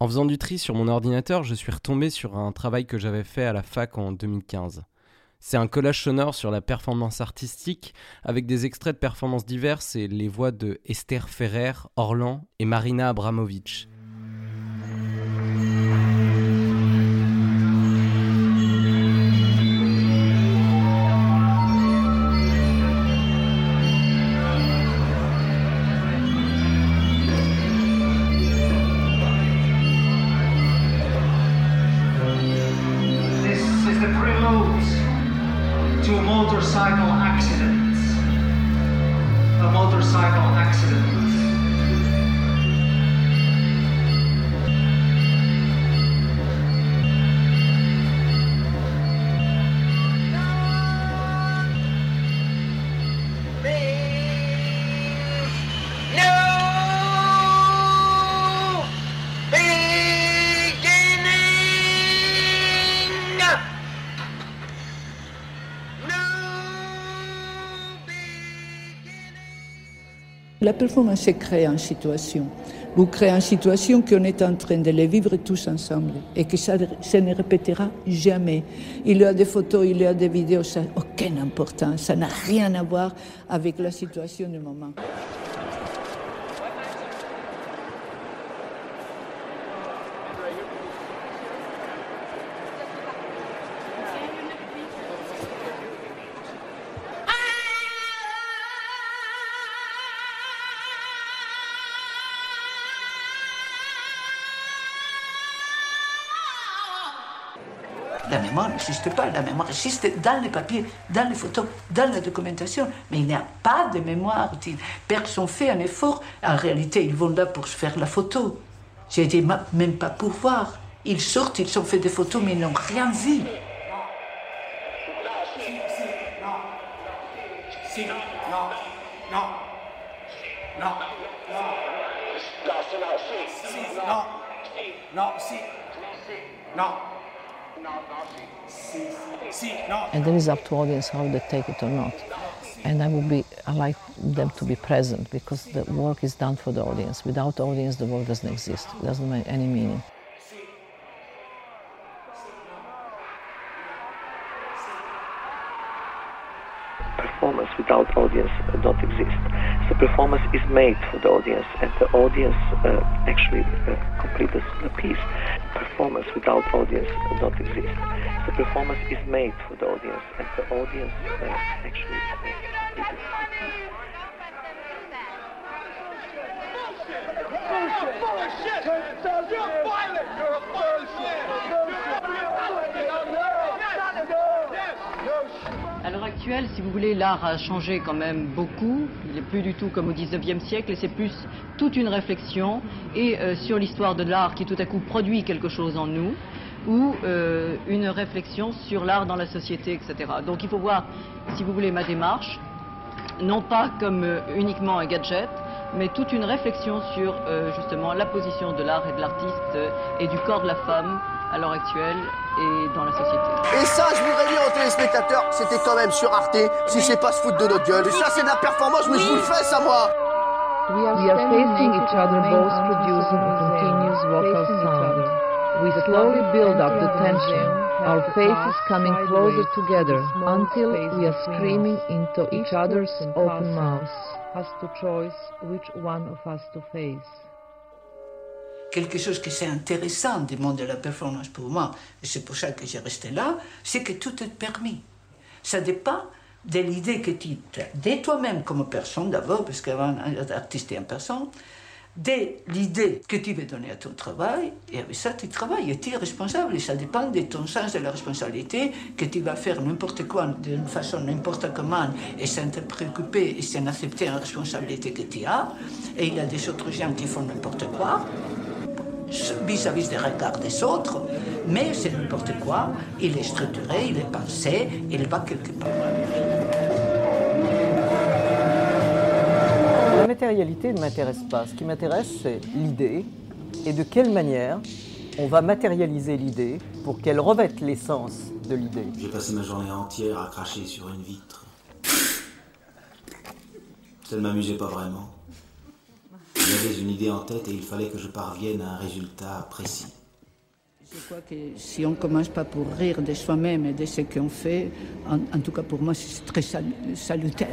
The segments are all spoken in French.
En faisant du tri sur mon ordinateur, je suis retombé sur un travail que j'avais fait à la fac en 2015. C'est un collage sonore sur la performance artistique avec des extraits de performances diverses et les voix de Esther Ferrer, Orlan et Marina Abramovic. The prelude to a motorcycle accident. A motorcycle accident. La performance, c'est créer une situation. Vous créez une situation qu'on est en train de les vivre tous ensemble et que ça, ça ne répétera jamais. Il y a des photos, il y a des vidéos, ça n'a aucune importance. Ça n'a rien à voir avec la situation du moment. La mémoire n'existe pas. La mémoire existe dans les papiers, dans les photos, dans la documentation. Mais il n'y a pas de mémoire. Personne fait un effort. En réalité, ils vont là pour se faire la photo. J'ai dit, même pas pour voir. Ils sortent, ils ont fait des photos, mais ils n'ont rien vu. And then it's up to audience how they take it or not. And I would be, I like them to be present because the work is done for the audience. Without audience, the work doesn't exist. It doesn't make any meaning. performance without audience don't exist. The performance is made for the audience, and the audience uh, actually uh, complete the, the piece. Performance without audience uh, don't exist. The performance is made for the audience, and the audience uh, actually uh. À l'heure actuelle, si vous voulez, l'art a changé quand même beaucoup. Il n'est plus du tout comme au 19e siècle et c'est plus toute une réflexion et euh, sur l'histoire de l'art qui tout à coup produit quelque chose en nous ou euh, une réflexion sur l'art dans la société, etc. Donc il faut voir, si vous voulez, ma démarche, non pas comme euh, uniquement un gadget, mais toute une réflexion sur justement la position de l'art et de l'artiste et du corps de la femme à l'heure actuelle et dans la société. Et ça, je voudrais dire aux téléspectateurs, c'était quand même sur Arte, si c'est pas se foutre de notre gueule. Et ça, c'est de la performance, mais je vous le fais, ça, moi We are, facing each other, both producing a continuous vocal sound. We slowly build up the tension, our faces coming closer together until we are screaming into each other's open mouths. Has to choice which one of us to face. Quelque chose qui c'est intéressant du monde de la performance pour moi, et c'est pour ça que j'ai resté là, c'est que tout est permis. Ça dépend de l'idée que tu as, de toi-même comme personne d'abord, parce qu'avant, artiste est une personne, de l'idée que tu veux donner à ton travail, et avec ça, tu travailles, et tu es responsable, et ça dépend de ton sens de la responsabilité, que tu vas faire n'importe quoi, d'une façon n'importe comment, et sans te préoccuper, et sans accepter la responsabilité que tu as, et il y a des autres gens qui font n'importe quoi. Vis-à-vis des regards des autres, mais c'est n'importe quoi. Il est structuré, il est pensé, il va quelque part. La matérialité ne m'intéresse pas. Ce qui m'intéresse, c'est l'idée et de quelle manière on va matérialiser l'idée pour qu'elle revête l'essence de l'idée. J'ai passé ma journée entière à cracher sur une vitre. Ça ne m'amusait pas vraiment. J'avais une idée en tête et il fallait que je parvienne à un résultat précis. Je crois que si on ne commence pas pour rire de soi-même et de ce qu'on fait, en, en, tout cas pour moi, c'est très sal salutaire.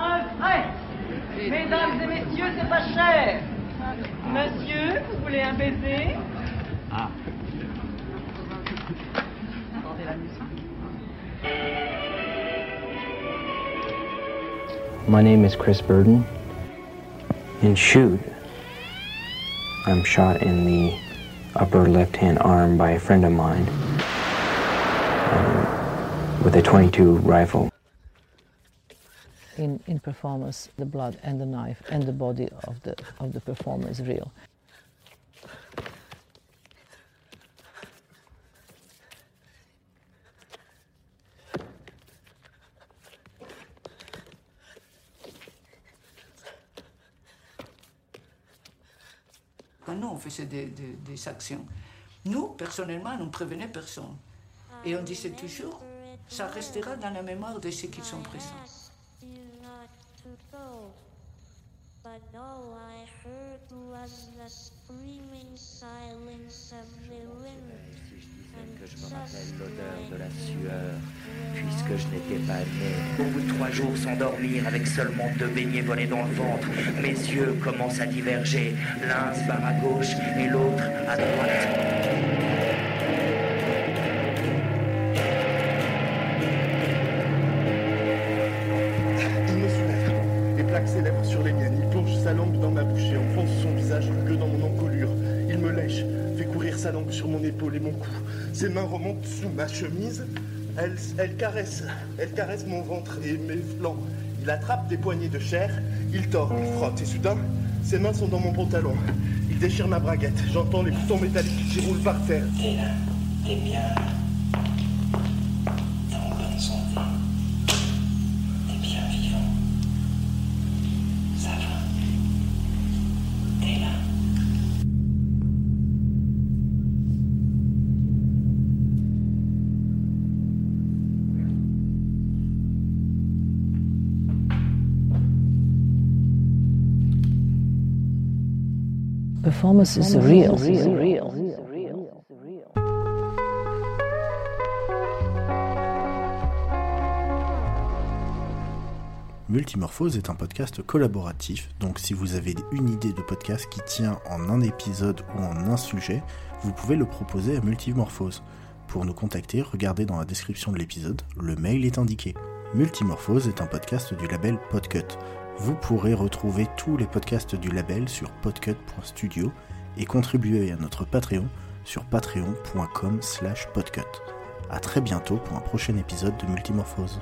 Un vrai Mesdames et messieurs, c'est pas cher Monsieur, vous voulez un baiser? Ah. My name is Chris Burden. In Shoot, I'm shot in the upper left hand arm by a friend of mine um, with a 22 rifle. In, in performance, the blood and the knife and the body of the, of the performer is real. Nous, on faisait des, des- actions, nous, personnellement, on ne prévenait personne. Et on disait toujours, ça restera dans la mémoire de ceux qui sont présents. Je me rappelle l'odeur de la sueur, puisque je n'étais pas né. Au bout de trois jours sans dormir, avec seulement deux beignets volés dans le ventre, mes yeux commencent à diverger. L'un se barre à gauche et l'autre à droite. Il me soulève. Les plaques s'élèvent sur les miennes. Il plonge sa langue dans ma bouche et enfonce son visage rugueux dans mon encolure. Il me lèche, fait courir sa langue sur mon épaule et mon cou. Ses mains remontent sous ma chemise. Elle, caresse, elle caresse mon ventre et mes flancs. Il attrape des poignées de chair. Il tord, il frotte et soudain, ses mains sont dans mon pantalon. Il déchire ma braguette. J'entends les boutons métalliques qui roulent par terre. Bien. Performance is real. real. Multimorphose est un podcast collaboratif, donc si vous avez une idée de podcast qui tient en un épisode ou en un sujet, vous pouvez le proposer à Multimorphose. Pour nous contacter, regardez dans la description de l'épisode, le mail est indiqué. Multimorphose est un podcast du label Podcut. Vous pourrez retrouver tous les podcasts du label sur podcut.studio et contribuer à notre Patreon sur patreon.com slash podcut. A très bientôt pour un prochain épisode de Multimorphose.